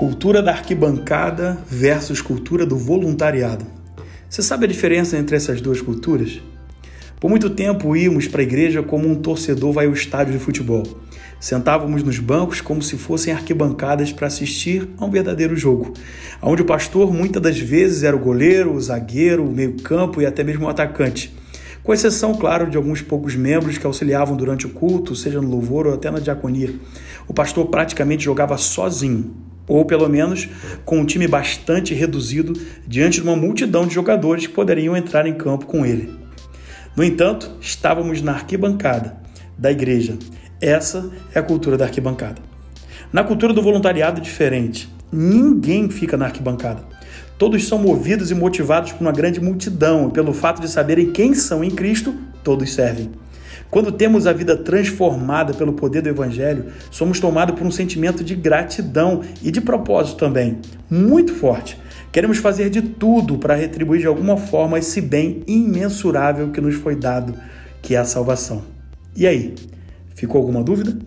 Cultura da arquibancada versus cultura do voluntariado. Você sabe a diferença entre essas duas culturas? Por muito tempo íamos para a igreja como um torcedor vai ao estádio de futebol. Sentávamos nos bancos como se fossem arquibancadas para assistir a um verdadeiro jogo, onde o pastor muitas das vezes era o goleiro, o zagueiro, o meio-campo e até mesmo o atacante. Com exceção, claro, de alguns poucos membros que auxiliavam durante o culto, seja no louvor ou até na diaconia. O pastor praticamente jogava sozinho, ou pelo menos com um time bastante reduzido diante de uma multidão de jogadores que poderiam entrar em campo com ele. No entanto, estávamos na arquibancada da igreja. Essa é a cultura da arquibancada. Na cultura do voluntariado é diferente. Ninguém fica na arquibancada. Todos são movidos e motivados por uma grande multidão e pelo fato de saberem quem são em Cristo, todos servem. Quando temos a vida transformada pelo poder do Evangelho, somos tomados por um sentimento de gratidão e de propósito também, muito forte. Queremos fazer de tudo para retribuir de alguma forma esse bem imensurável que nos foi dado, que é a salvação. E aí, ficou alguma dúvida?